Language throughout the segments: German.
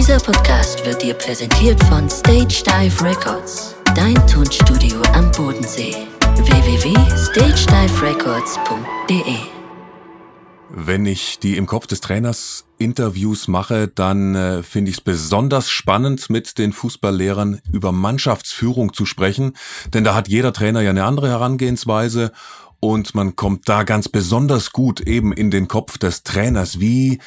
Dieser Podcast wird dir präsentiert von Stage Dive Records, dein Tonstudio am Bodensee. www.stagediverecords.de Wenn ich die im Kopf des Trainers Interviews mache, dann äh, finde ich es besonders spannend, mit den Fußballlehrern über Mannschaftsführung zu sprechen, denn da hat jeder Trainer ja eine andere Herangehensweise und man kommt da ganz besonders gut eben in den Kopf des Trainers. Wie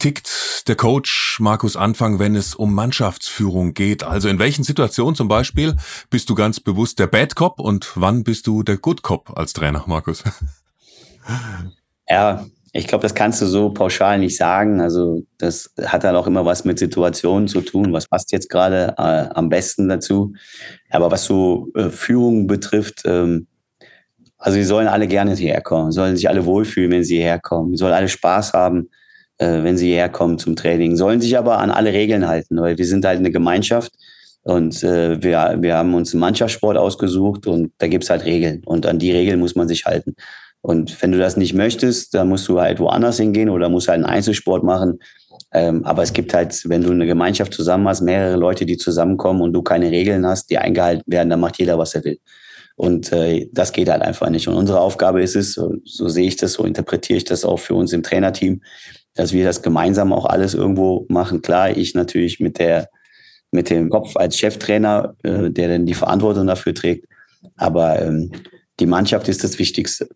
tickt der Coach Markus Anfang, wenn es um Mannschaftsführung geht? Also in welchen Situationen zum Beispiel bist du ganz bewusst der Bad Cop und wann bist du der Good Cop als Trainer, Markus? Ja, ich glaube, das kannst du so pauschal nicht sagen. Also das hat dann auch immer was mit Situationen zu tun. Was passt jetzt gerade äh, am besten dazu? Aber was so äh, Führung betrifft, ähm, also sie sollen alle gerne hierher kommen, sollen sich alle wohlfühlen, wenn sie hierher kommen, sollen alle Spaß haben, äh, wenn sie hierher kommen zum Training, sollen sich aber an alle Regeln halten, weil wir sind halt eine Gemeinschaft und äh, wir, wir haben uns einen Mannschaftssport ausgesucht und da gibt's halt Regeln und an die Regeln muss man sich halten. Und wenn du das nicht möchtest, dann musst du halt woanders hingehen oder musst halt einen Einzelsport machen. Ähm, aber es gibt halt, wenn du eine Gemeinschaft zusammen hast, mehrere Leute, die zusammenkommen und du keine Regeln hast, die eingehalten werden, dann macht jeder, was er will. Und äh, das geht halt einfach nicht. Und unsere Aufgabe ist es, so, so sehe ich das, so interpretiere ich das auch für uns im Trainerteam, dass wir das gemeinsam auch alles irgendwo machen. Klar, ich natürlich mit der mit dem Kopf als Cheftrainer, äh, der dann die Verantwortung dafür trägt. Aber ähm, die Mannschaft ist das Wichtigste.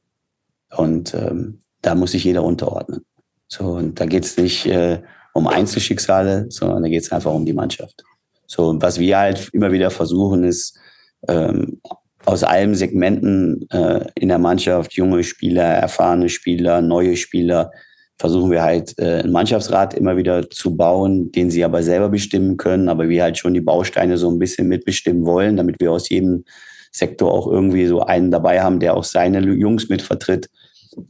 Und ähm, da muss sich jeder unterordnen. So, und da geht es nicht äh, um Einzelschicksale, sondern da geht es einfach um die Mannschaft. So, und was wir halt immer wieder versuchen, ist ähm, aus allen Segmenten äh, in der Mannschaft, junge Spieler, erfahrene Spieler, neue Spieler, versuchen wir halt äh, einen Mannschaftsrat immer wieder zu bauen, den sie aber selber bestimmen können, aber wir halt schon die Bausteine so ein bisschen mitbestimmen wollen, damit wir aus jedem Sektor auch irgendwie so einen dabei haben, der auch seine Jungs mit vertritt.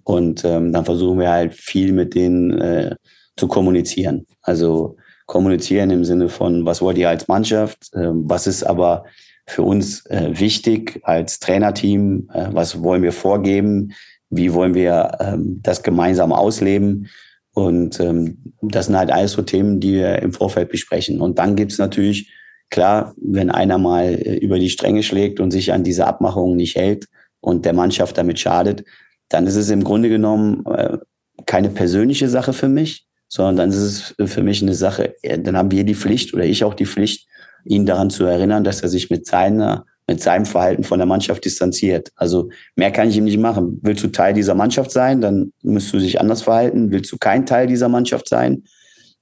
Und ähm, dann versuchen wir halt viel mit denen äh, zu kommunizieren. Also kommunizieren im Sinne von, was wollt ihr als Mannschaft, äh, was ist aber für uns äh, wichtig als Trainerteam? Äh, was wollen wir vorgeben? Wie wollen wir ähm, das gemeinsam ausleben? Und ähm, das sind halt alles so Themen, die wir im Vorfeld besprechen. Und dann gibt's natürlich, klar, wenn einer mal äh, über die Stränge schlägt und sich an diese Abmachungen nicht hält und der Mannschaft damit schadet, dann ist es im Grunde genommen äh, keine persönliche Sache für mich, sondern dann ist es für mich eine Sache, äh, dann haben wir die Pflicht oder ich auch die Pflicht, ihn daran zu erinnern, dass er sich mit seiner mit seinem Verhalten von der Mannschaft distanziert. Also mehr kann ich ihm nicht machen. Willst du Teil dieser Mannschaft sein, dann müsst du dich anders verhalten. Willst du kein Teil dieser Mannschaft sein,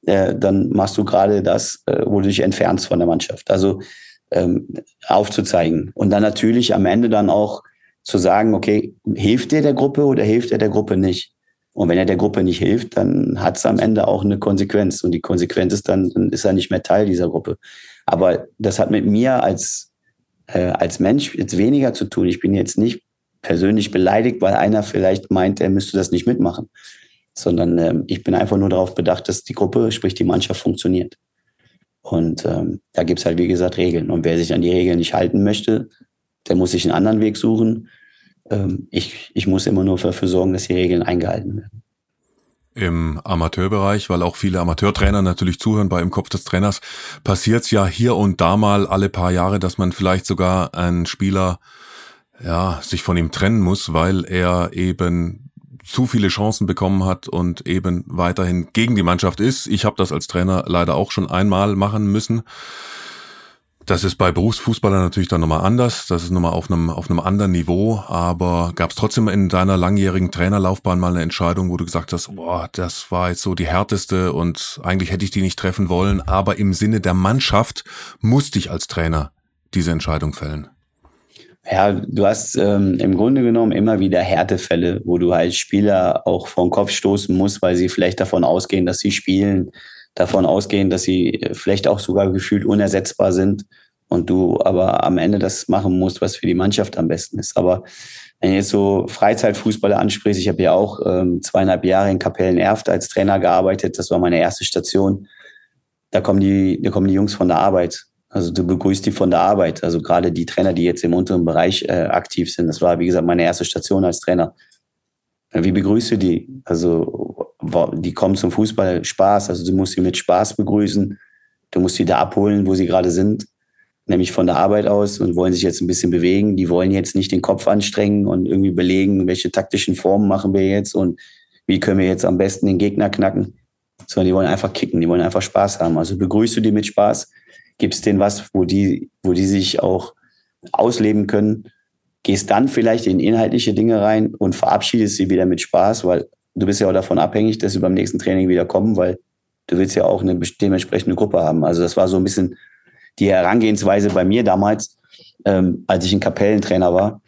äh, dann machst du gerade das, äh, wo du dich entfernst von der Mannschaft. Also ähm, aufzuzeigen. Und dann natürlich am Ende dann auch zu sagen, okay, hilft dir der Gruppe oder hilft er der Gruppe nicht? Und wenn er der Gruppe nicht hilft, dann hat es am Ende auch eine Konsequenz. Und die Konsequenz ist dann, dann ist er nicht mehr Teil dieser Gruppe. Aber das hat mit mir als, äh, als Mensch jetzt weniger zu tun. Ich bin jetzt nicht persönlich beleidigt, weil einer vielleicht meint, er müsste das nicht mitmachen. Sondern ähm, ich bin einfach nur darauf bedacht, dass die Gruppe, sprich die Mannschaft, funktioniert. Und ähm, da gibt's halt, wie gesagt, Regeln. Und wer sich an die Regeln nicht halten möchte, der muss sich einen anderen Weg suchen. Ähm, ich, ich muss immer nur dafür sorgen, dass die Regeln eingehalten werden im Amateurbereich, weil auch viele Amateurtrainer natürlich zuhören bei Im Kopf des Trainers, passiert es ja hier und da mal alle paar Jahre, dass man vielleicht sogar einen Spieler ja, sich von ihm trennen muss, weil er eben zu viele Chancen bekommen hat und eben weiterhin gegen die Mannschaft ist. Ich habe das als Trainer leider auch schon einmal machen müssen. Das ist bei Berufsfußballern natürlich dann nochmal anders. Das ist nochmal auf einem, auf einem anderen Niveau. Aber gab es trotzdem in deiner langjährigen Trainerlaufbahn mal eine Entscheidung, wo du gesagt hast, boah, das war jetzt so die härteste und eigentlich hätte ich die nicht treffen wollen. Aber im Sinne der Mannschaft musste ich als Trainer diese Entscheidung fällen. Ja, du hast ähm, im Grunde genommen immer wieder Härtefälle, wo du halt Spieler auch vor den Kopf stoßen musst, weil sie vielleicht davon ausgehen, dass sie spielen davon ausgehen, dass sie vielleicht auch sogar gefühlt unersetzbar sind und du aber am Ende das machen musst, was für die Mannschaft am besten ist. Aber wenn du jetzt so Freizeitfußballer ansprichst, ich habe ja auch ähm, zweieinhalb Jahre in Kapellen-Erft als Trainer gearbeitet, das war meine erste Station. Da kommen die, da kommen die Jungs von der Arbeit. Also du begrüßt die von der Arbeit. Also gerade die Trainer, die jetzt im unteren Bereich äh, aktiv sind. Das war, wie gesagt, meine erste Station als Trainer. Wie begrüße die? Also die kommen zum Fußball Spaß, also du musst sie mit Spaß begrüßen. Du musst die da abholen, wo sie gerade sind, nämlich von der Arbeit aus und wollen sich jetzt ein bisschen bewegen. Die wollen jetzt nicht den Kopf anstrengen und irgendwie belegen, welche taktischen Formen machen wir jetzt und wie können wir jetzt am besten den Gegner knacken, sondern die wollen einfach kicken, die wollen einfach Spaß haben. Also begrüßt du die mit Spaß, gibst denen was, wo die, wo die sich auch ausleben können, gehst dann vielleicht in inhaltliche Dinge rein und verabschiedest sie wieder mit Spaß, weil du bist ja auch davon abhängig, dass sie beim nächsten Training wieder kommen, weil du willst ja auch eine dementsprechende Gruppe haben. Also das war so ein bisschen die Herangehensweise bei mir damals, ähm, als ich ein Kapellentrainer war,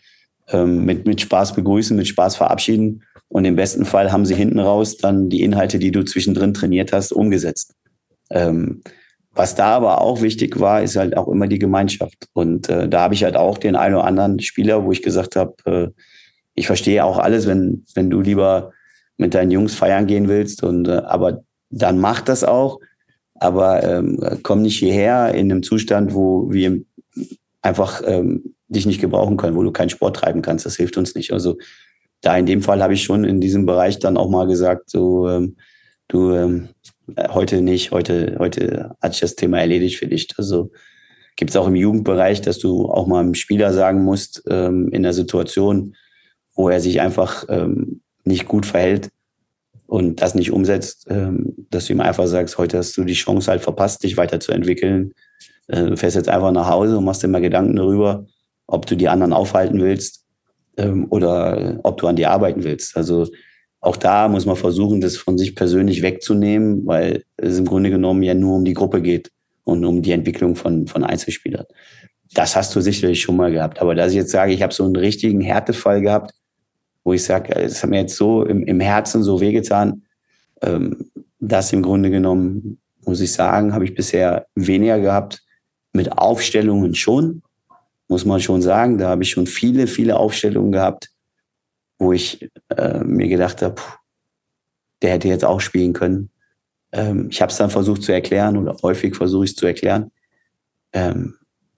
ähm, mit, mit Spaß begrüßen, mit Spaß verabschieden. Und im besten Fall haben sie hinten raus dann die Inhalte, die du zwischendrin trainiert hast, umgesetzt. Ähm, was da aber auch wichtig war, ist halt auch immer die Gemeinschaft. Und äh, da habe ich halt auch den einen oder anderen Spieler, wo ich gesagt habe, äh, ich verstehe auch alles, wenn, wenn du lieber mit deinen Jungs feiern gehen willst. Und äh, aber dann mach das auch. Aber ähm, komm nicht hierher in einem Zustand, wo wir einfach ähm, dich nicht gebrauchen können, wo du keinen Sport treiben kannst. Das hilft uns nicht. Also da in dem Fall habe ich schon in diesem Bereich dann auch mal gesagt, so ähm, du ähm, heute nicht, heute, heute hat sich das Thema erledigt für dich. Also gibt es auch im Jugendbereich, dass du auch mal einem Spieler sagen musst, ähm, in der Situation, wo er sich einfach ähm, nicht gut verhält und das nicht umsetzt, ähm, dass du ihm einfach sagst, heute hast du die Chance halt verpasst, dich weiterzuentwickeln. Äh, du fährst jetzt einfach nach Hause und machst dir mal Gedanken darüber, ob du die anderen aufhalten willst ähm, oder ob du an dir arbeiten willst. Also auch da muss man versuchen, das von sich persönlich wegzunehmen, weil es im Grunde genommen ja nur um die Gruppe geht und um die Entwicklung von, von Einzelspielern. Das hast du sicherlich schon mal gehabt. Aber dass ich jetzt sage, ich habe so einen richtigen Härtefall gehabt, wo ich sage, das hat mir jetzt so im, im Herzen so wehgetan, ähm, das im Grunde genommen, muss ich sagen, habe ich bisher weniger gehabt. Mit Aufstellungen schon, muss man schon sagen. Da habe ich schon viele, viele Aufstellungen gehabt, wo ich äh, mir gedacht habe, der hätte jetzt auch spielen können. Ähm, ich habe es dann versucht zu erklären oder häufig versuche ich es zu erklären. Ähm,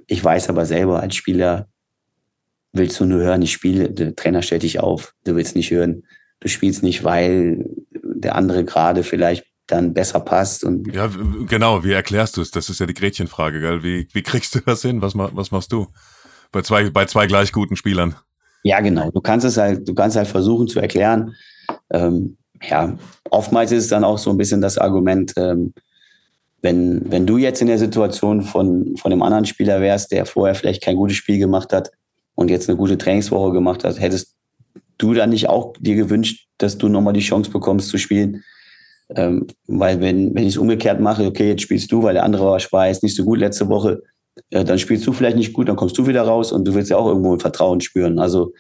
ich weiß aber selber als Spieler, willst du nur hören, ich spiele, der Trainer stellt dich auf, du willst nicht hören, du spielst nicht, weil der andere gerade vielleicht dann besser passt. Und ja, genau, wie erklärst du es? Das ist ja die Gretchenfrage, gell? Wie, wie kriegst du das hin? Was, was machst du bei zwei, bei zwei gleich guten Spielern? Ja, genau. Du kannst es halt, du kannst halt versuchen zu erklären. Ähm, ja, oftmals ist es dann auch so ein bisschen das Argument, ähm, wenn, wenn du jetzt in der Situation von, von dem anderen Spieler wärst, der vorher vielleicht kein gutes Spiel gemacht hat und jetzt eine gute Trainingswoche gemacht hat, hättest du dann nicht auch dir gewünscht, dass du nochmal die Chance bekommst zu spielen? Ähm, weil wenn, wenn ich es umgekehrt mache, okay, jetzt spielst du, weil der andere war jetzt nicht so gut letzte Woche, ja, dann spielst du vielleicht nicht gut, dann kommst du wieder raus und du willst ja auch irgendwo ein Vertrauen spüren. Also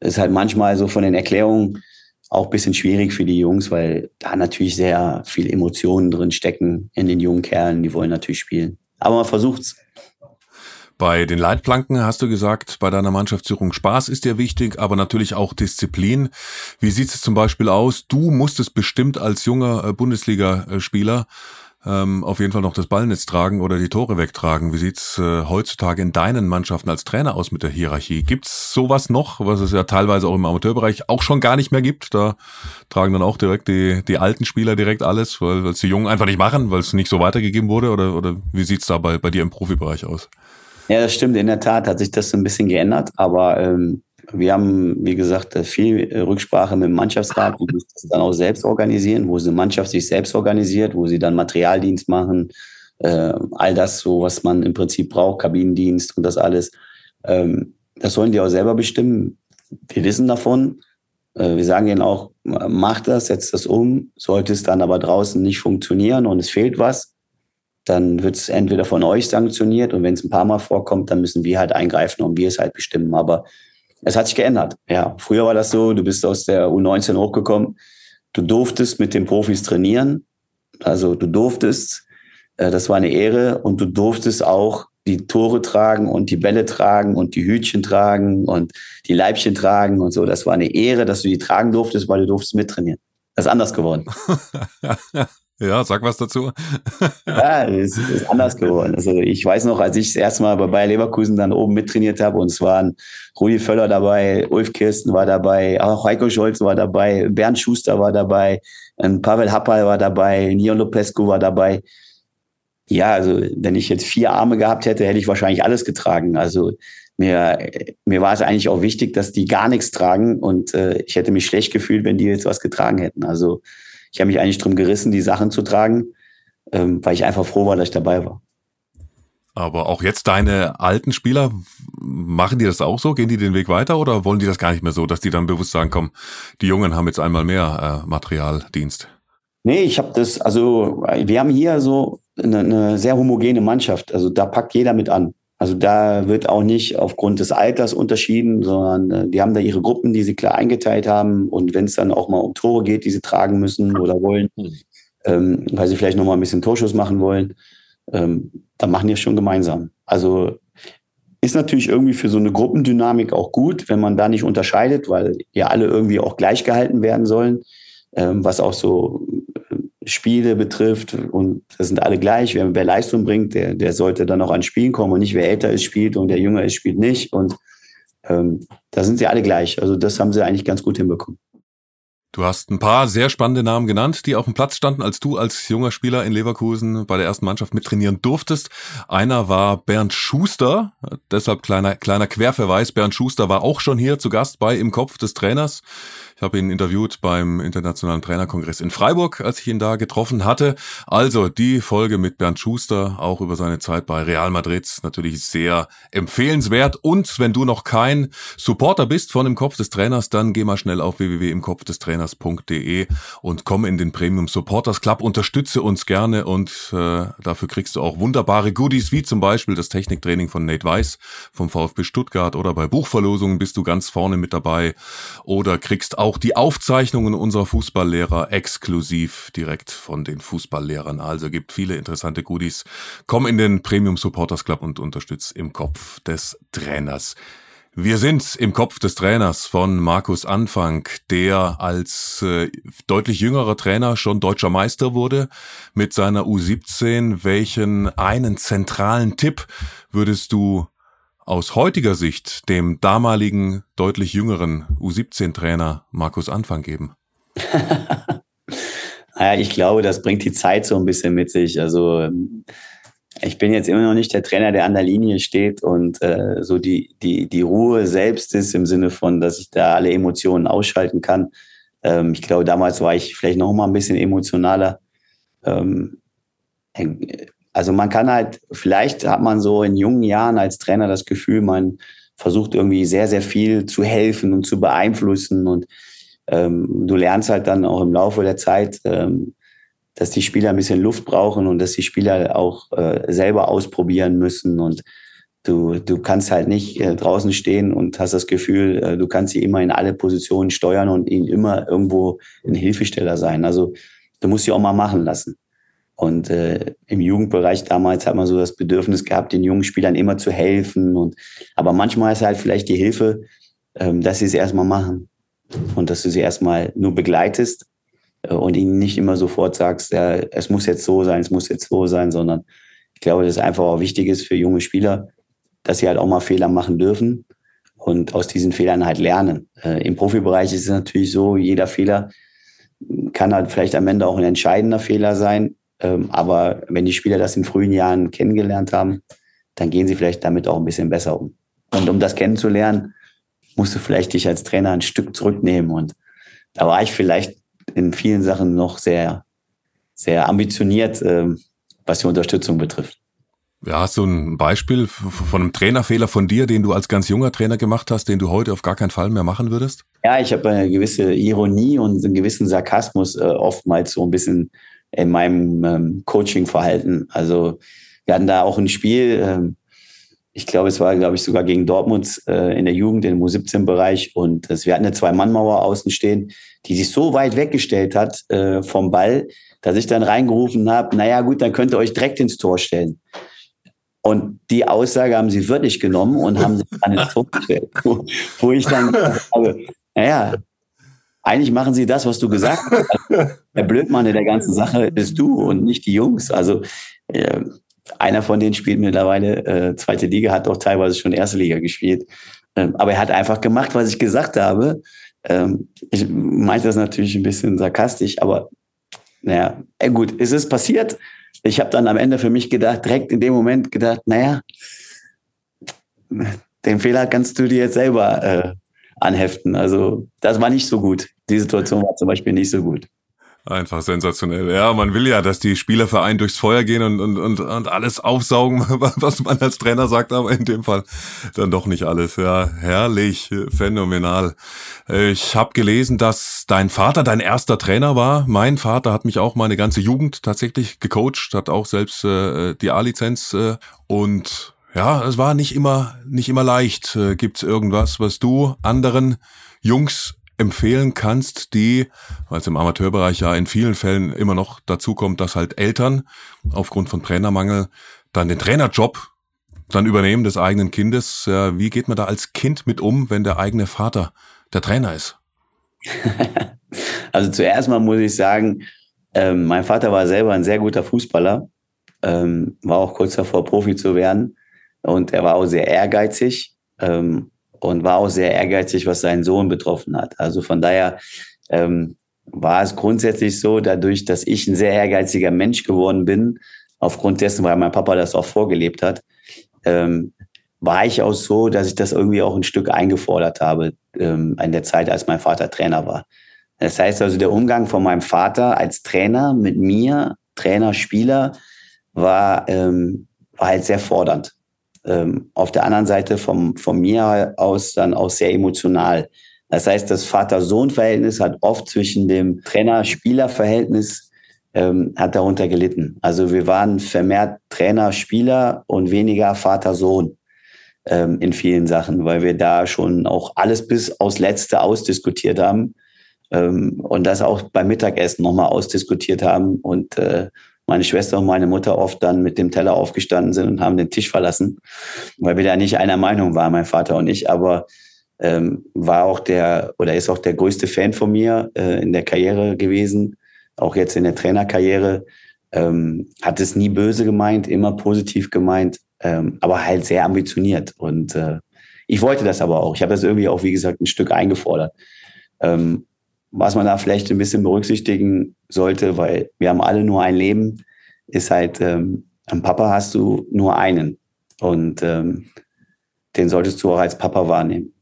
ist halt manchmal so von den Erklärungen auch ein bisschen schwierig für die Jungs, weil da natürlich sehr viel Emotionen drin stecken in den jungen Kerlen, die wollen natürlich spielen. Aber man versucht's. Bei den Leitplanken hast du gesagt, bei deiner Mannschaftsführung Spaß ist dir wichtig, aber natürlich auch Disziplin. Wie sieht es zum Beispiel aus? Du musstest bestimmt als junger äh, Bundesligaspieler ähm, auf jeden Fall noch das Ballnetz tragen oder die Tore wegtragen. Wie sieht's äh, heutzutage in deinen Mannschaften als Trainer aus mit der Hierarchie? Gibt's sowas noch, was es ja teilweise auch im Amateurbereich auch schon gar nicht mehr gibt? Da tragen dann auch direkt die, die alten Spieler direkt alles, weil es die Jungen einfach nicht machen, weil es nicht so weitergegeben wurde? Oder, oder wie sieht's da bei, bei dir im Profibereich aus? Ja, das stimmt. In der Tat hat sich das so ein bisschen geändert, aber ähm, wir haben, wie gesagt, viel äh, Rücksprache mit dem Mannschaftsrat, die das dann auch selbst organisieren, wo die Mannschaft sich selbst organisiert, wo sie dann Materialdienst machen, äh, all das, so was man im Prinzip braucht, Kabinendienst und das alles. Ähm, das sollen die auch selber bestimmen. Wir wissen davon. Äh, wir sagen ihnen auch, macht das, setzt das um. Sollte es dann aber draußen nicht funktionieren und es fehlt was, dann wird es entweder von euch sanktioniert und wenn es ein paar Mal vorkommt, dann müssen wir halt eingreifen und wir es halt bestimmen. Aber es hat sich geändert. Ja, früher war das so, du bist aus der U19 hochgekommen, du durftest mit den Profis trainieren, also du durftest, äh, das war eine Ehre und du durftest auch die Tore tragen und die Bälle tragen und die Hütchen tragen und die Leibchen tragen und so. Das war eine Ehre, dass du die tragen durftest, weil du durftest mittrainieren. Das ist anders geworden. Ja, sag was dazu. ja, es ist anders geworden. Also ich weiß noch, als ich das erste Mal bei Bayer Leverkusen dann oben mittrainiert habe und es waren Rudi Völler dabei, Ulf Kirsten war dabei, auch Heiko Scholz war dabei, Bernd Schuster war dabei, Pavel Happal war dabei, Nion Lopescu war dabei. Ja, also wenn ich jetzt vier Arme gehabt hätte, hätte ich wahrscheinlich alles getragen. Also mir, mir war es eigentlich auch wichtig, dass die gar nichts tragen und äh, ich hätte mich schlecht gefühlt, wenn die jetzt was getragen hätten. Also ich habe mich eigentlich drum gerissen, die Sachen zu tragen, ähm, weil ich einfach froh war, dass ich dabei war. Aber auch jetzt deine alten Spieler, machen die das auch so? Gehen die den Weg weiter oder wollen die das gar nicht mehr so, dass die dann bewusst sagen, komm, die Jungen haben jetzt einmal mehr äh, Materialdienst? Nee, ich habe das, also wir haben hier so eine, eine sehr homogene Mannschaft. Also da packt jeder mit an. Also da wird auch nicht aufgrund des Alters unterschieden, sondern äh, die haben da ihre Gruppen, die sie klar eingeteilt haben. Und wenn es dann auch mal um Tore geht, die sie tragen müssen oder wollen, hm. ähm, weil sie vielleicht noch mal ein bisschen Torschuss machen wollen, ähm, dann machen die es schon gemeinsam. Also ist natürlich irgendwie für so eine Gruppendynamik auch gut, wenn man da nicht unterscheidet, weil ja alle irgendwie auch gleich gehalten werden sollen, ähm, was auch so Spiele betrifft und das sind alle gleich. Wer, wer Leistung bringt, der, der sollte dann auch an Spielen kommen und nicht wer älter ist, spielt und der jünger ist, spielt nicht. Und ähm, da sind sie alle gleich. Also das haben sie eigentlich ganz gut hinbekommen. Du hast ein paar sehr spannende Namen genannt, die auf dem Platz standen, als du als junger Spieler in Leverkusen bei der ersten Mannschaft mittrainieren durftest. Einer war Bernd Schuster, deshalb kleiner, kleiner Querverweis. Bernd Schuster war auch schon hier zu Gast bei Im Kopf des Trainers. Ich habe ihn interviewt beim Internationalen Trainerkongress in Freiburg, als ich ihn da getroffen hatte. Also die Folge mit Bernd Schuster, auch über seine Zeit bei Real Madrid, natürlich sehr empfehlenswert. Und wenn du noch kein Supporter bist von Im Kopf des Trainers, dann geh mal schnell auf www.imkopfdestrainers.de und komm in den Premium Supporters Club. Unterstütze uns gerne und äh, dafür kriegst du auch wunderbare Goodies, wie zum Beispiel das Techniktraining von Nate Weiss vom VfB Stuttgart oder bei Buchverlosungen bist du ganz vorne mit dabei oder kriegst auch auch die Aufzeichnungen unserer Fußballlehrer exklusiv direkt von den Fußballlehrern. Also gibt viele interessante Goodies. Komm in den Premium Supporters Club und unterstütz im Kopf des Trainers. Wir sind im Kopf des Trainers von Markus Anfang, der als äh, deutlich jüngerer Trainer schon deutscher Meister wurde mit seiner U17. Welchen einen zentralen Tipp würdest du aus heutiger Sicht dem damaligen, deutlich jüngeren U17-Trainer Markus Anfang geben? naja, ich glaube, das bringt die Zeit so ein bisschen mit sich. Also ähm, ich bin jetzt immer noch nicht der Trainer, der an der Linie steht und äh, so die, die, die Ruhe selbst ist im Sinne von, dass ich da alle Emotionen ausschalten kann. Ähm, ich glaube, damals war ich vielleicht noch mal ein bisschen emotionaler. Ähm, also man kann halt, vielleicht hat man so in jungen Jahren als Trainer das Gefühl, man versucht irgendwie sehr, sehr viel zu helfen und zu beeinflussen. Und ähm, du lernst halt dann auch im Laufe der Zeit, ähm, dass die Spieler ein bisschen Luft brauchen und dass die Spieler auch äh, selber ausprobieren müssen. Und du, du kannst halt nicht äh, draußen stehen und hast das Gefühl, äh, du kannst sie immer in alle Positionen steuern und ihnen immer irgendwo ein Hilfesteller sein. Also du musst sie auch mal machen lassen. Und äh, im Jugendbereich damals hat man so das Bedürfnis gehabt, den jungen Spielern immer zu helfen. Und, aber manchmal ist halt vielleicht die Hilfe, ähm, dass sie es erstmal machen und dass du sie erstmal nur begleitest äh, und ihnen nicht immer sofort sagst, ja, es muss jetzt so sein, es muss jetzt so sein, sondern ich glaube, dass es einfach auch wichtig ist für junge Spieler, dass sie halt auch mal Fehler machen dürfen und aus diesen Fehlern halt lernen. Äh, Im Profibereich ist es natürlich so, jeder Fehler kann halt vielleicht am Ende auch ein entscheidender Fehler sein. Ähm, aber wenn die Spieler das in frühen Jahren kennengelernt haben, dann gehen sie vielleicht damit auch ein bisschen besser um. Und um das kennenzulernen, musst du vielleicht dich als Trainer ein Stück zurücknehmen. Und da war ich vielleicht in vielen Sachen noch sehr, sehr ambitioniert, ähm, was die Unterstützung betrifft. Ja, hast du ein Beispiel von einem Trainerfehler von dir, den du als ganz junger Trainer gemacht hast, den du heute auf gar keinen Fall mehr machen würdest? Ja, ich habe eine gewisse Ironie und einen gewissen Sarkasmus äh, oftmals so ein bisschen in meinem ähm, Coaching-Verhalten. Also wir hatten da auch ein Spiel, ähm, ich glaube, es war, glaube ich, sogar gegen Dortmund äh, in der Jugend, im U17-Bereich. Und das, wir hatten eine Zwei-Mann-Mauer außen stehen, die sich so weit weggestellt hat äh, vom Ball, dass ich dann reingerufen habe, naja gut, dann könnt ihr euch direkt ins Tor stellen. Und die Aussage haben sie wirklich genommen und haben sich dann ins Tor gestellt. Wo, wo ich dann habe, naja, eigentlich machen sie das, was du gesagt hast. der Blödmann in der ganzen Sache bist du und nicht die Jungs. Also äh, einer von denen spielt mittlerweile äh, zweite Liga, hat auch teilweise schon erste Liga gespielt. Ähm, aber er hat einfach gemacht, was ich gesagt habe. Ähm, ich meinte das natürlich ein bisschen sarkastisch, aber naja, äh, gut, es ist passiert. ich habe dann am Ende für mich gedacht, direkt in dem Moment gedacht, naja, den Fehler kannst du dir jetzt selber äh, anheften. Also das war nicht so gut. Die Situation war zum Beispiel nicht so gut. Einfach sensationell. Ja, man will ja, dass die Spieler für einen durchs Feuer gehen und, und, und, und alles aufsaugen, was man als Trainer sagt, aber in dem Fall dann doch nicht alles. Ja, herrlich, phänomenal. Ich habe gelesen, dass dein Vater dein erster Trainer war. Mein Vater hat mich auch meine ganze Jugend tatsächlich gecoacht, hat auch selbst äh, die A-Lizenz äh, und ja, es war nicht immer nicht immer leicht. Äh, Gibt's irgendwas, was du anderen Jungs empfehlen kannst, die, weil es im Amateurbereich ja in vielen Fällen immer noch dazu kommt, dass halt Eltern aufgrund von Trainermangel dann den Trainerjob dann übernehmen des eigenen Kindes. Wie geht man da als Kind mit um, wenn der eigene Vater der Trainer ist? also zuerst mal muss ich sagen, ähm, mein Vater war selber ein sehr guter Fußballer, ähm, war auch kurz davor, Profi zu werden. Und er war auch sehr ehrgeizig. Ähm, und war auch sehr ehrgeizig, was seinen Sohn betroffen hat. Also von daher ähm, war es grundsätzlich so, dadurch, dass ich ein sehr ehrgeiziger Mensch geworden bin, aufgrund dessen, weil mein Papa das auch vorgelebt hat, ähm, war ich auch so, dass ich das irgendwie auch ein Stück eingefordert habe ähm, in der Zeit, als mein Vater Trainer war. Das heißt also, der Umgang von meinem Vater als Trainer mit mir, Trainer, Spieler, war, ähm, war halt sehr fordernd ähm, auf der anderen Seite vom, von mir aus dann auch sehr emotional. Das heißt, das Vater-Sohn-Verhältnis hat oft zwischen dem Trainer-Spieler-Verhältnis ähm, hat darunter gelitten. Also wir waren vermehrt Trainer-Spieler und weniger Vater-Sohn ähm, in vielen Sachen, weil wir da schon auch alles bis aufs Letzte ausdiskutiert haben ähm, und das auch beim Mittagessen nochmal ausdiskutiert haben und äh, meine Schwester und meine Mutter oft dann mit dem Teller aufgestanden sind und haben den Tisch verlassen, weil wir da nicht einer Meinung waren, mein Vater und ich. Aber ähm, war auch der oder ist auch der größte Fan von mir äh, in der Karriere gewesen, auch jetzt in der Trainerkarriere. Ähm, hat es nie böse gemeint, immer positiv gemeint, ähm, aber halt sehr ambitioniert. Und äh, ich wollte das aber auch. Ich habe das irgendwie auch, wie gesagt, ein Stück eingefordert. Ähm, was man da vielleicht ein bisschen berücksichtigen sollte, weil wir haben alle nur ein Leben, ist halt, ähm, am Papa hast du nur einen. Und ähm, den solltest du auch als Papa wahrnehmen.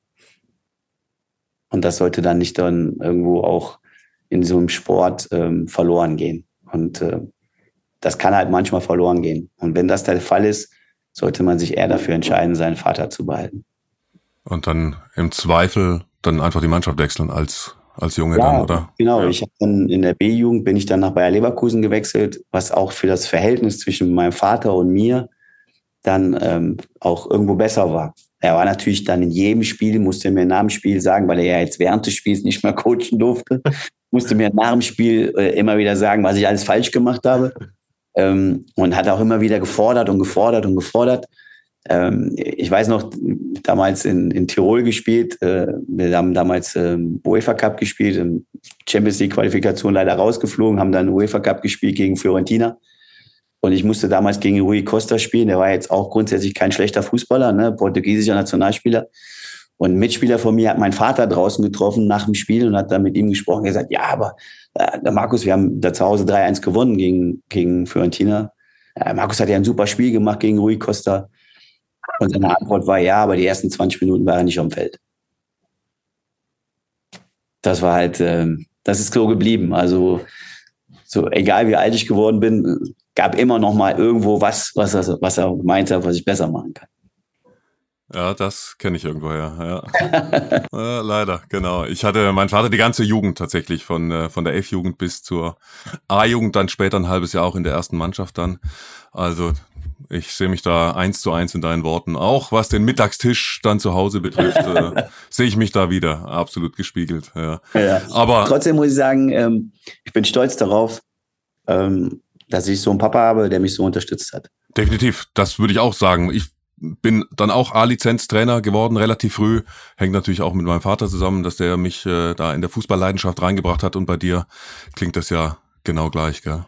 Und das sollte dann nicht dann irgendwo auch in so einem Sport ähm, verloren gehen. Und äh, das kann halt manchmal verloren gehen. Und wenn das der Fall ist, sollte man sich eher dafür entscheiden, seinen Vater zu behalten. Und dann im Zweifel dann einfach die Mannschaft wechseln als als Junge ja, dann, oder? Genau, ja. ich habe dann in der B-Jugend bin ich dann nach Bayer Leverkusen gewechselt, was auch für das Verhältnis zwischen meinem Vater und mir dann ähm, auch irgendwo besser war. Er war natürlich dann in jedem Spiel, musste mir nach dem Spiel sagen, weil er ja jetzt während des Spiels nicht mehr coachen durfte, musste mir nach dem Spiel äh, immer wieder sagen, was ich alles falsch gemacht habe. Ähm, und hat auch immer wieder gefordert und gefordert und gefordert. Ähm, ich weiß noch, damals in, in Tirol gespielt. Äh, wir haben damals ähm, UEFA Cup gespielt, Champions League Qualifikation leider rausgeflogen, haben dann UEFA Cup gespielt gegen Fiorentina. Und ich musste damals gegen Rui Costa spielen. Der war jetzt auch grundsätzlich kein schlechter Fußballer, ne? portugiesischer Nationalspieler. Und ein Mitspieler von mir hat meinen Vater draußen getroffen nach dem Spiel und hat dann mit ihm gesprochen. Er gesagt, ja, aber äh, Markus, wir haben da zu Hause 3-1 gewonnen gegen, gegen Fiorentina. Äh, Markus hat ja ein super Spiel gemacht gegen Rui Costa. Und seine Antwort war ja, aber die ersten 20 Minuten war er nicht am Feld. Das war halt, äh, das ist so geblieben. Also, so egal wie alt ich geworden bin, gab immer noch mal irgendwo was, was er, was er meinte, was ich besser machen kann. Ja, das kenne ich irgendwoher. Ja. ja, leider, genau. Ich hatte mein Vater die ganze Jugend tatsächlich von äh, von der F-Jugend bis zur A-Jugend, dann später ein halbes Jahr auch in der ersten Mannschaft dann. Also ich sehe mich da eins zu eins in deinen Worten. Auch was den Mittagstisch dann zu Hause betrifft, äh, sehe ich mich da wieder absolut gespiegelt. Ja. ja. Aber trotzdem muss ich sagen, ähm, ich bin stolz darauf, ähm, dass ich so einen Papa habe, der mich so unterstützt hat. Definitiv, das würde ich auch sagen. Ich bin dann auch A-Lizenz-Trainer geworden, relativ früh. Hängt natürlich auch mit meinem Vater zusammen, dass der mich äh, da in der Fußballleidenschaft reingebracht hat. Und bei dir klingt das ja genau gleich, gell?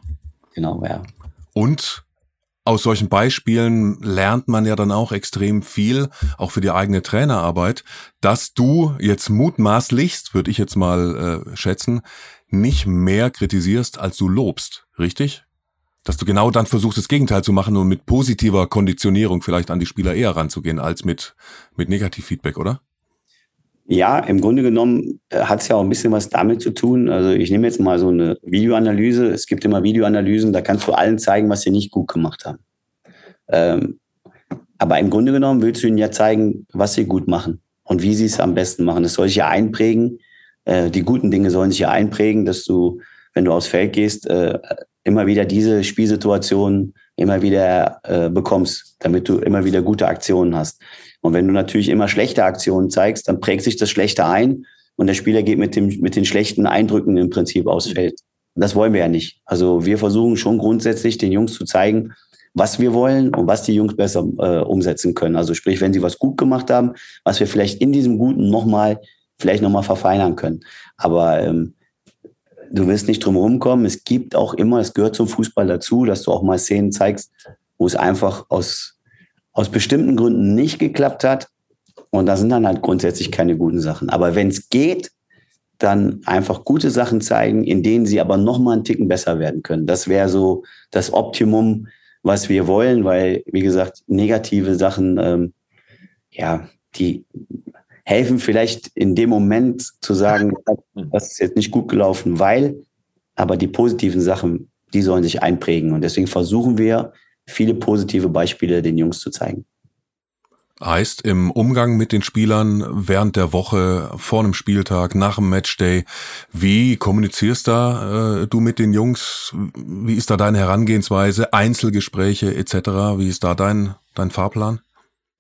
Genau, ja. Und aus solchen Beispielen lernt man ja dann auch extrem viel, auch für die eigene Trainerarbeit, dass du jetzt mutmaßlichst, würde ich jetzt mal äh, schätzen, nicht mehr kritisierst, als du lobst, richtig? Dass du genau dann versuchst, das Gegenteil zu machen und mit positiver Konditionierung vielleicht an die Spieler eher ranzugehen als mit, mit Negativfeedback, oder? Ja, im Grunde genommen äh, hat es ja auch ein bisschen was damit zu tun. Also ich nehme jetzt mal so eine Videoanalyse. Es gibt immer Videoanalysen, da kannst du allen zeigen, was sie nicht gut gemacht haben. Ähm, aber im Grunde genommen willst du ihnen ja zeigen, was sie gut machen und wie sie es am besten machen. Das soll sich ja einprägen. Äh, die guten Dinge sollen sich ja einprägen, dass du, wenn du aufs Feld gehst, äh, immer wieder diese Spielsituationen immer wieder äh, bekommst, damit du immer wieder gute Aktionen hast. Und wenn du natürlich immer schlechte Aktionen zeigst, dann prägt sich das Schlechte ein und der Spieler geht mit, dem, mit den schlechten Eindrücken im Prinzip aufs Feld. Und das wollen wir ja nicht. Also wir versuchen schon grundsätzlich den Jungs zu zeigen, was wir wollen und was die Jungs besser äh, umsetzen können. Also sprich, wenn sie was gut gemacht haben, was wir vielleicht in diesem Guten nochmal, vielleicht nochmal verfeinern können. Aber ähm, du wirst nicht drum rumkommen. Es gibt auch immer, es gehört zum Fußball dazu, dass du auch mal Szenen zeigst, wo es einfach aus, aus bestimmten Gründen nicht geklappt hat. Und da sind dann halt grundsätzlich keine guten Sachen. Aber wenn es geht, dann einfach gute Sachen zeigen, in denen sie aber noch mal einen Ticken besser werden können. Das wäre so das Optimum, was wir wollen, weil, wie gesagt, negative Sachen, ähm, ja, die helfen vielleicht in dem Moment zu sagen, das ist jetzt nicht gut gelaufen, weil, aber die positiven Sachen, die sollen sich einprägen. Und deswegen versuchen wir, viele positive Beispiele den Jungs zu zeigen. Heißt, im Umgang mit den Spielern während der Woche, vor einem Spieltag, nach dem Matchday, wie kommunizierst da äh, du mit den Jungs? Wie ist da deine Herangehensweise? Einzelgespräche etc.? Wie ist da dein, dein Fahrplan?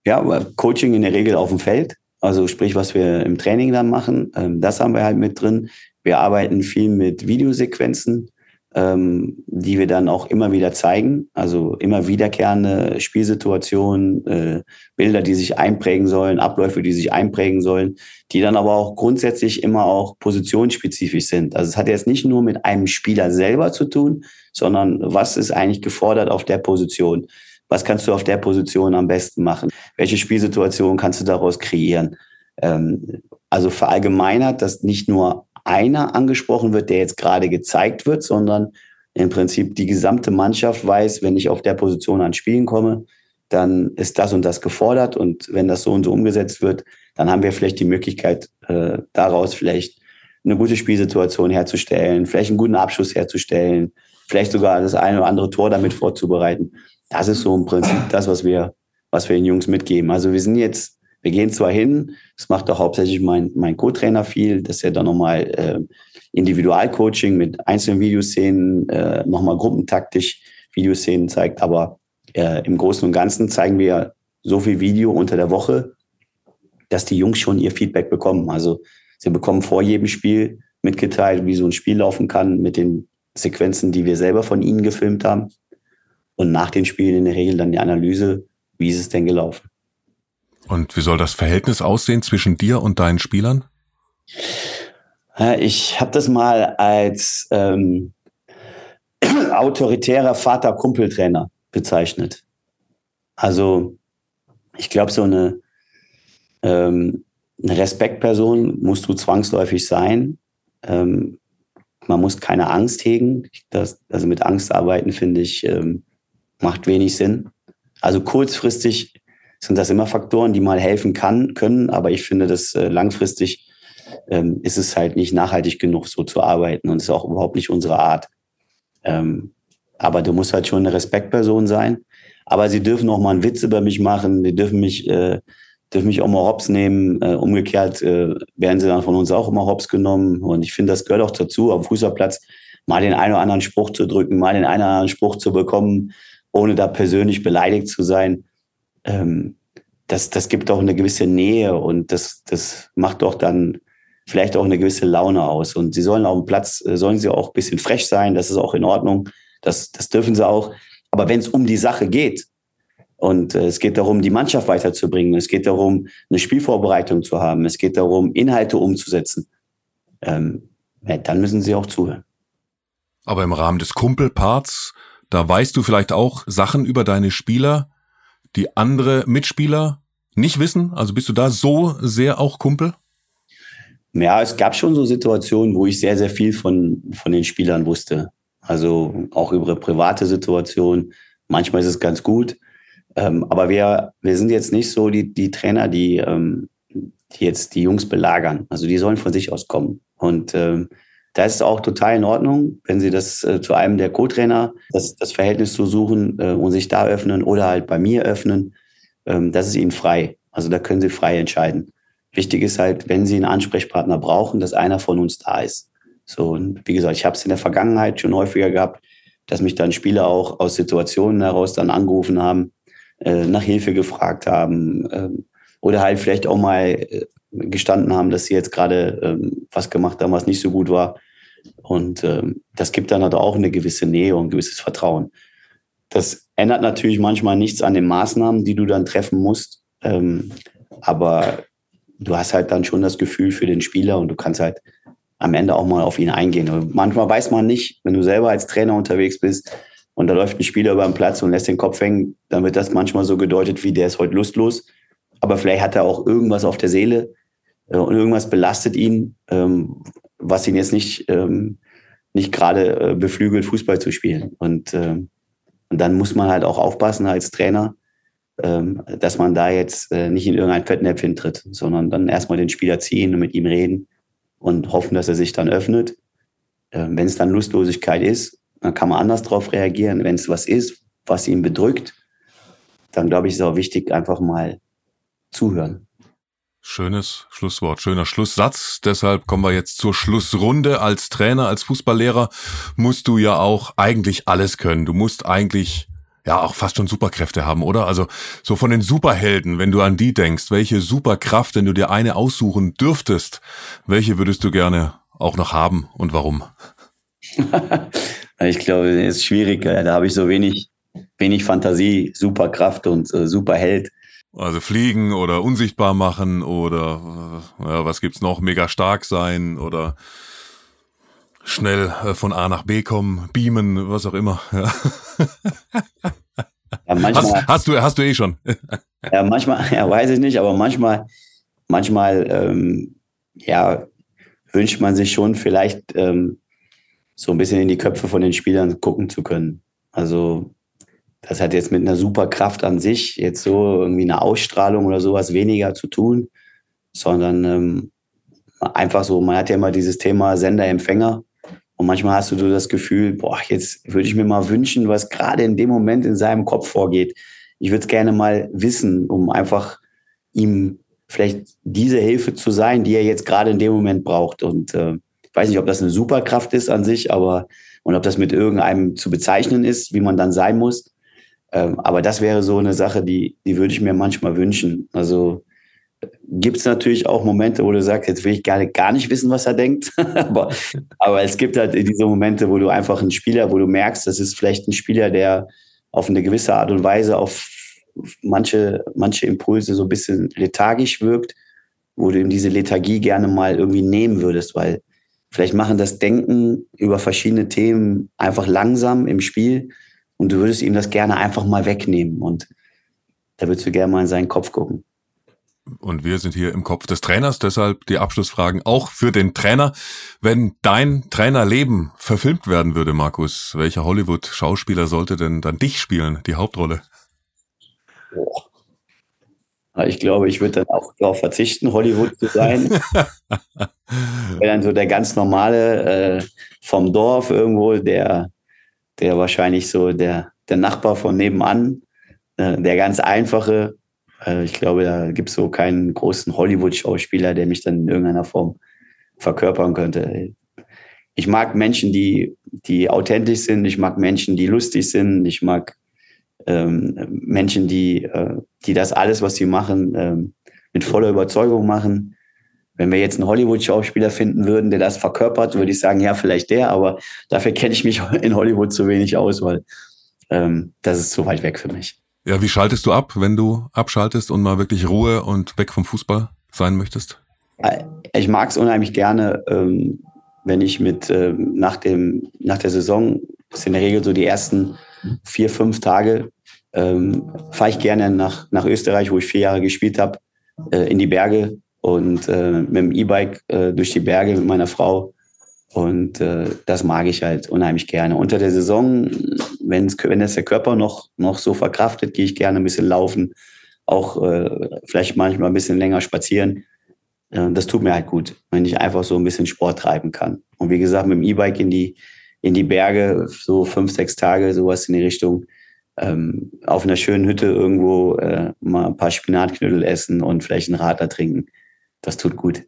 Ja, Coaching in der Regel auf dem Feld. Also sprich, was wir im Training dann machen, ähm, das haben wir halt mit drin. Wir arbeiten viel mit Videosequenzen, ähm, die wir dann auch immer wieder zeigen. Also immer wiederkehrende Spielsituationen, äh, Bilder, die sich einprägen sollen, Abläufe, die sich einprägen sollen, die dann aber auch grundsätzlich immer auch positionsspezifisch sind. Also es hat jetzt nicht nur mit einem Spieler selber zu tun, sondern was ist eigentlich gefordert auf der Position was kannst du auf der Position am besten machen? Welche Spielsituation kannst du daraus kreieren? Ähm, also verallgemeinert, dass nicht nur einer angesprochen wird, der jetzt gerade gezeigt wird, sondern im Prinzip die gesamte Mannschaft weiß, wenn ich auf der Position an Spielen komme, dann ist das und das gefordert und wenn das so und so umgesetzt wird, dann haben wir vielleicht die Möglichkeit, äh, daraus vielleicht eine gute Spielsituation herzustellen, vielleicht einen guten Abschluss herzustellen, vielleicht sogar das eine oder andere Tor damit vorzubereiten das ist so im Prinzip das, was wir, was wir den Jungs mitgeben. Also wir sind jetzt, wir gehen zwar hin, das macht auch hauptsächlich mein, mein Co-Trainer viel, dass er dann nochmal äh, Individualcoaching mit einzelnen Videoszenen, äh, nochmal gruppentaktisch Videoszenen zeigt, aber äh, im Großen und Ganzen zeigen wir so viel Video unter der Woche, dass die Jungs schon ihr Feedback bekommen. Also sie bekommen vor jedem Spiel mitgeteilt, wie so ein Spiel laufen kann mit den Sequenzen, die wir selber von ihnen gefilmt haben und nach den Spielen in der Regel dann die Analyse, wie ist es denn gelaufen. Und wie soll das Verhältnis aussehen zwischen dir und deinen Spielern? Ich habe das mal als ähm, autoritärer Vater-Kumpel-Trainer bezeichnet. Also ich glaube, so eine, ähm, eine Respektperson musst du zwangsläufig sein. Ähm, man muss keine Angst hegen. Das, also mit Angst arbeiten finde ich ähm, macht wenig Sinn. Also kurzfristig sind das immer Faktoren, die mal helfen kann, können, aber ich finde, dass äh, langfristig ähm, ist es halt nicht nachhaltig genug, so zu arbeiten und ist auch überhaupt nicht unsere Art. Ähm, aber du musst halt schon eine Respektperson sein. Aber sie dürfen auch mal einen Witz über mich machen, die dürfen mich, äh, dürfen mich auch mal hops nehmen. Äh, umgekehrt äh, werden sie dann von uns auch immer hops genommen. Und ich finde, das gehört auch dazu, am Fußballplatz mal den einen oder anderen Spruch zu drücken, mal den einen oder anderen Spruch zu bekommen, ohne da persönlich beleidigt zu sein, ähm, das, das gibt auch eine gewisse Nähe und das, das macht doch dann vielleicht auch eine gewisse Laune aus. Und sie sollen auf dem Platz, äh, sollen sie auch ein bisschen frech sein, das ist auch in Ordnung, das, das dürfen sie auch. Aber wenn es um die Sache geht und äh, es geht darum, die Mannschaft weiterzubringen, es geht darum, eine Spielvorbereitung zu haben, es geht darum, Inhalte umzusetzen, ähm, ja, dann müssen sie auch zuhören. Aber im Rahmen des Kumpelparts da weißt du vielleicht auch Sachen über deine Spieler, die andere Mitspieler nicht wissen. Also bist du da so sehr auch Kumpel? Ja, es gab schon so Situationen, wo ich sehr, sehr viel von, von den Spielern wusste. Also auch über private Situation. Manchmal ist es ganz gut. Ähm, aber wir, wir sind jetzt nicht so die, die Trainer, die, ähm, die jetzt die Jungs belagern. Also die sollen von sich aus kommen. Und ähm, da ist es auch total in Ordnung, wenn sie das äh, zu einem der Co-Trainer, das, das Verhältnis zu suchen äh, und sich da öffnen oder halt bei mir öffnen. Ähm, das ist ihnen frei. Also da können sie frei entscheiden. Wichtig ist halt, wenn sie einen Ansprechpartner brauchen, dass einer von uns da ist. So, und wie gesagt, ich habe es in der Vergangenheit schon häufiger gehabt, dass mich dann Spieler auch aus Situationen heraus dann angerufen haben, äh, nach Hilfe gefragt haben äh, oder halt vielleicht auch mal äh, gestanden haben, dass sie jetzt gerade ähm, was gemacht haben, was nicht so gut war. Und ähm, das gibt dann halt auch eine gewisse Nähe und ein gewisses Vertrauen. Das ändert natürlich manchmal nichts an den Maßnahmen, die du dann treffen musst. Ähm, aber du hast halt dann schon das Gefühl für den Spieler und du kannst halt am Ende auch mal auf ihn eingehen. Und manchmal weiß man nicht, wenn du selber als Trainer unterwegs bist und da läuft ein Spieler über den Platz und lässt den Kopf hängen, dann wird das manchmal so gedeutet, wie der ist heute lustlos. Aber vielleicht hat er auch irgendwas auf der Seele und irgendwas belastet ihn, ähm, was ihn jetzt nicht, ähm, nicht gerade äh, beflügelt, Fußball zu spielen. Und, ähm, und dann muss man halt auch aufpassen als Trainer, ähm, dass man da jetzt äh, nicht in irgendein Fettnäpfchen tritt, sondern dann erstmal den Spieler ziehen und mit ihm reden und hoffen, dass er sich dann öffnet. Ähm, Wenn es dann Lustlosigkeit ist, dann kann man anders darauf reagieren. Wenn es was ist, was ihn bedrückt, dann glaube ich, ist es auch wichtig, einfach mal zuhören. Schönes Schlusswort, schöner Schlusssatz. Deshalb kommen wir jetzt zur Schlussrunde. Als Trainer, als Fußballlehrer musst du ja auch eigentlich alles können. Du musst eigentlich ja auch fast schon Superkräfte haben, oder? Also so von den Superhelden, wenn du an die denkst, welche Superkraft, wenn du dir eine aussuchen dürftest, welche würdest du gerne auch noch haben und warum? ich glaube, das ist schwierig. Da habe ich so wenig, wenig Fantasie, Superkraft und äh, Superheld. Also fliegen oder unsichtbar machen oder äh, ja, was gibt's noch? Mega stark sein oder schnell äh, von A nach B kommen, beamen, was auch immer. Ja. Ja, manchmal, hast, hast, du, hast du eh schon. ja, manchmal, ja, weiß ich nicht, aber manchmal, manchmal, ähm, ja, wünscht man sich schon vielleicht ähm, so ein bisschen in die Köpfe von den Spielern gucken zu können. Also, das hat jetzt mit einer Superkraft an sich jetzt so irgendwie eine Ausstrahlung oder sowas weniger zu tun, sondern ähm, einfach so, man hat ja immer dieses Thema Sender-Empfänger. Und manchmal hast du so das Gefühl, boah, jetzt würde ich mir mal wünschen, was gerade in dem Moment in seinem Kopf vorgeht. Ich würde es gerne mal wissen, um einfach ihm vielleicht diese Hilfe zu sein, die er jetzt gerade in dem Moment braucht. Und äh, ich weiß nicht, ob das eine Superkraft ist an sich, aber und ob das mit irgendeinem zu bezeichnen ist, wie man dann sein muss. Ähm, aber das wäre so eine Sache, die, die würde ich mir manchmal wünschen. Also gibt es natürlich auch Momente, wo du sagst, jetzt will ich gar, gar nicht wissen, was er denkt. aber, aber es gibt halt diese Momente, wo du einfach einen Spieler, wo du merkst, das ist vielleicht ein Spieler, der auf eine gewisse Art und Weise auf manche, manche Impulse so ein bisschen lethargisch wirkt, wo du ihm diese Lethargie gerne mal irgendwie nehmen würdest, weil vielleicht machen das Denken über verschiedene Themen einfach langsam im Spiel und du würdest ihm das gerne einfach mal wegnehmen und da würdest du gerne mal in seinen Kopf gucken. Und wir sind hier im Kopf des Trainers, deshalb die Abschlussfragen auch für den Trainer. Wenn dein Trainerleben verfilmt werden würde, Markus, welcher Hollywood-Schauspieler sollte denn dann dich spielen, die Hauptrolle? Ich glaube, ich würde dann auch darauf verzichten, Hollywood zu sein. Wäre dann so der ganz normale äh, vom Dorf irgendwo, der, der wahrscheinlich so der, der Nachbar von nebenan, äh, der ganz einfache, äh, ich glaube, da gibt es so keinen großen Hollywood-Schauspieler, der mich dann in irgendeiner Form verkörpern könnte. Ich mag Menschen, die, die authentisch sind. Ich mag Menschen, die lustig sind. Ich mag ähm, Menschen, die, äh, die das alles, was sie machen, ähm, mit voller Überzeugung machen. Wenn wir jetzt einen Hollywood-Schauspieler finden würden, der das verkörpert, würde ich sagen, ja, vielleicht der, aber dafür kenne ich mich in Hollywood zu wenig aus, weil ähm, das ist zu weit weg für mich. Ja, wie schaltest du ab, wenn du abschaltest und mal wirklich Ruhe und weg vom Fußball sein möchtest? Äh, ich mag es unheimlich gerne, ähm, wenn ich mit äh, nach, dem, nach der Saison, das ist in der Regel so die ersten vier, fünf Tage, ähm, fahre ich gerne nach, nach Österreich, wo ich vier Jahre gespielt habe, äh, in die Berge und äh, mit dem E-Bike äh, durch die Berge mit meiner Frau Und äh, das mag ich halt unheimlich gerne. Unter der Saison, wenn's, wenn es der Körper noch, noch so verkraftet, gehe ich gerne ein bisschen laufen, auch äh, vielleicht manchmal ein bisschen länger spazieren. Äh, das tut mir halt gut, wenn ich einfach so ein bisschen Sport treiben kann. Und wie gesagt, mit dem E-Bike in die, in die Berge, so fünf, sechs Tage, sowas in die Richtung, ähm, auf einer schönen Hütte irgendwo äh, mal ein paar Spinatknödel essen und vielleicht einen Radler trinken. Das tut gut.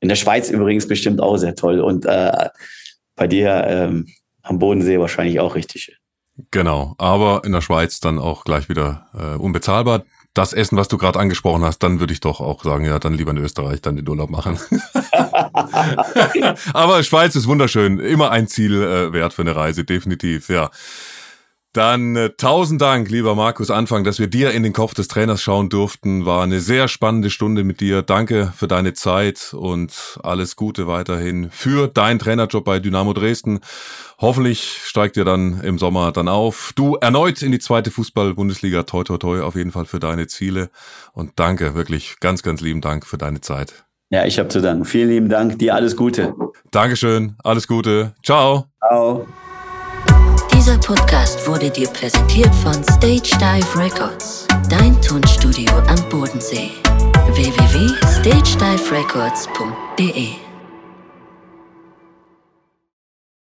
In der Schweiz übrigens bestimmt auch sehr toll und äh, bei dir ähm, am Bodensee wahrscheinlich auch richtig. Genau, aber in der Schweiz dann auch gleich wieder äh, unbezahlbar. Das Essen, was du gerade angesprochen hast, dann würde ich doch auch sagen, ja, dann lieber in Österreich, dann den Urlaub machen. aber Schweiz ist wunderschön, immer ein Ziel äh, wert für eine Reise, definitiv, ja. Dann äh, tausend Dank, lieber Markus Anfang, dass wir dir in den Kopf des Trainers schauen durften. War eine sehr spannende Stunde mit dir. Danke für deine Zeit und alles Gute weiterhin für deinen Trainerjob bei Dynamo Dresden. Hoffentlich steigt ihr dann im Sommer dann auf. Du erneut in die zweite Fußball-Bundesliga. Toi, toi, toi, auf jeden Fall für deine Ziele. Und danke, wirklich ganz, ganz lieben Dank für deine Zeit. Ja, ich habe zu danken. Vielen lieben Dank. Dir alles Gute. Dankeschön. Alles Gute. Ciao. Ciao. Dieser Podcast wurde dir präsentiert von Stage Dive Records, dein Tonstudio am Bodensee. www.stagediverecords.de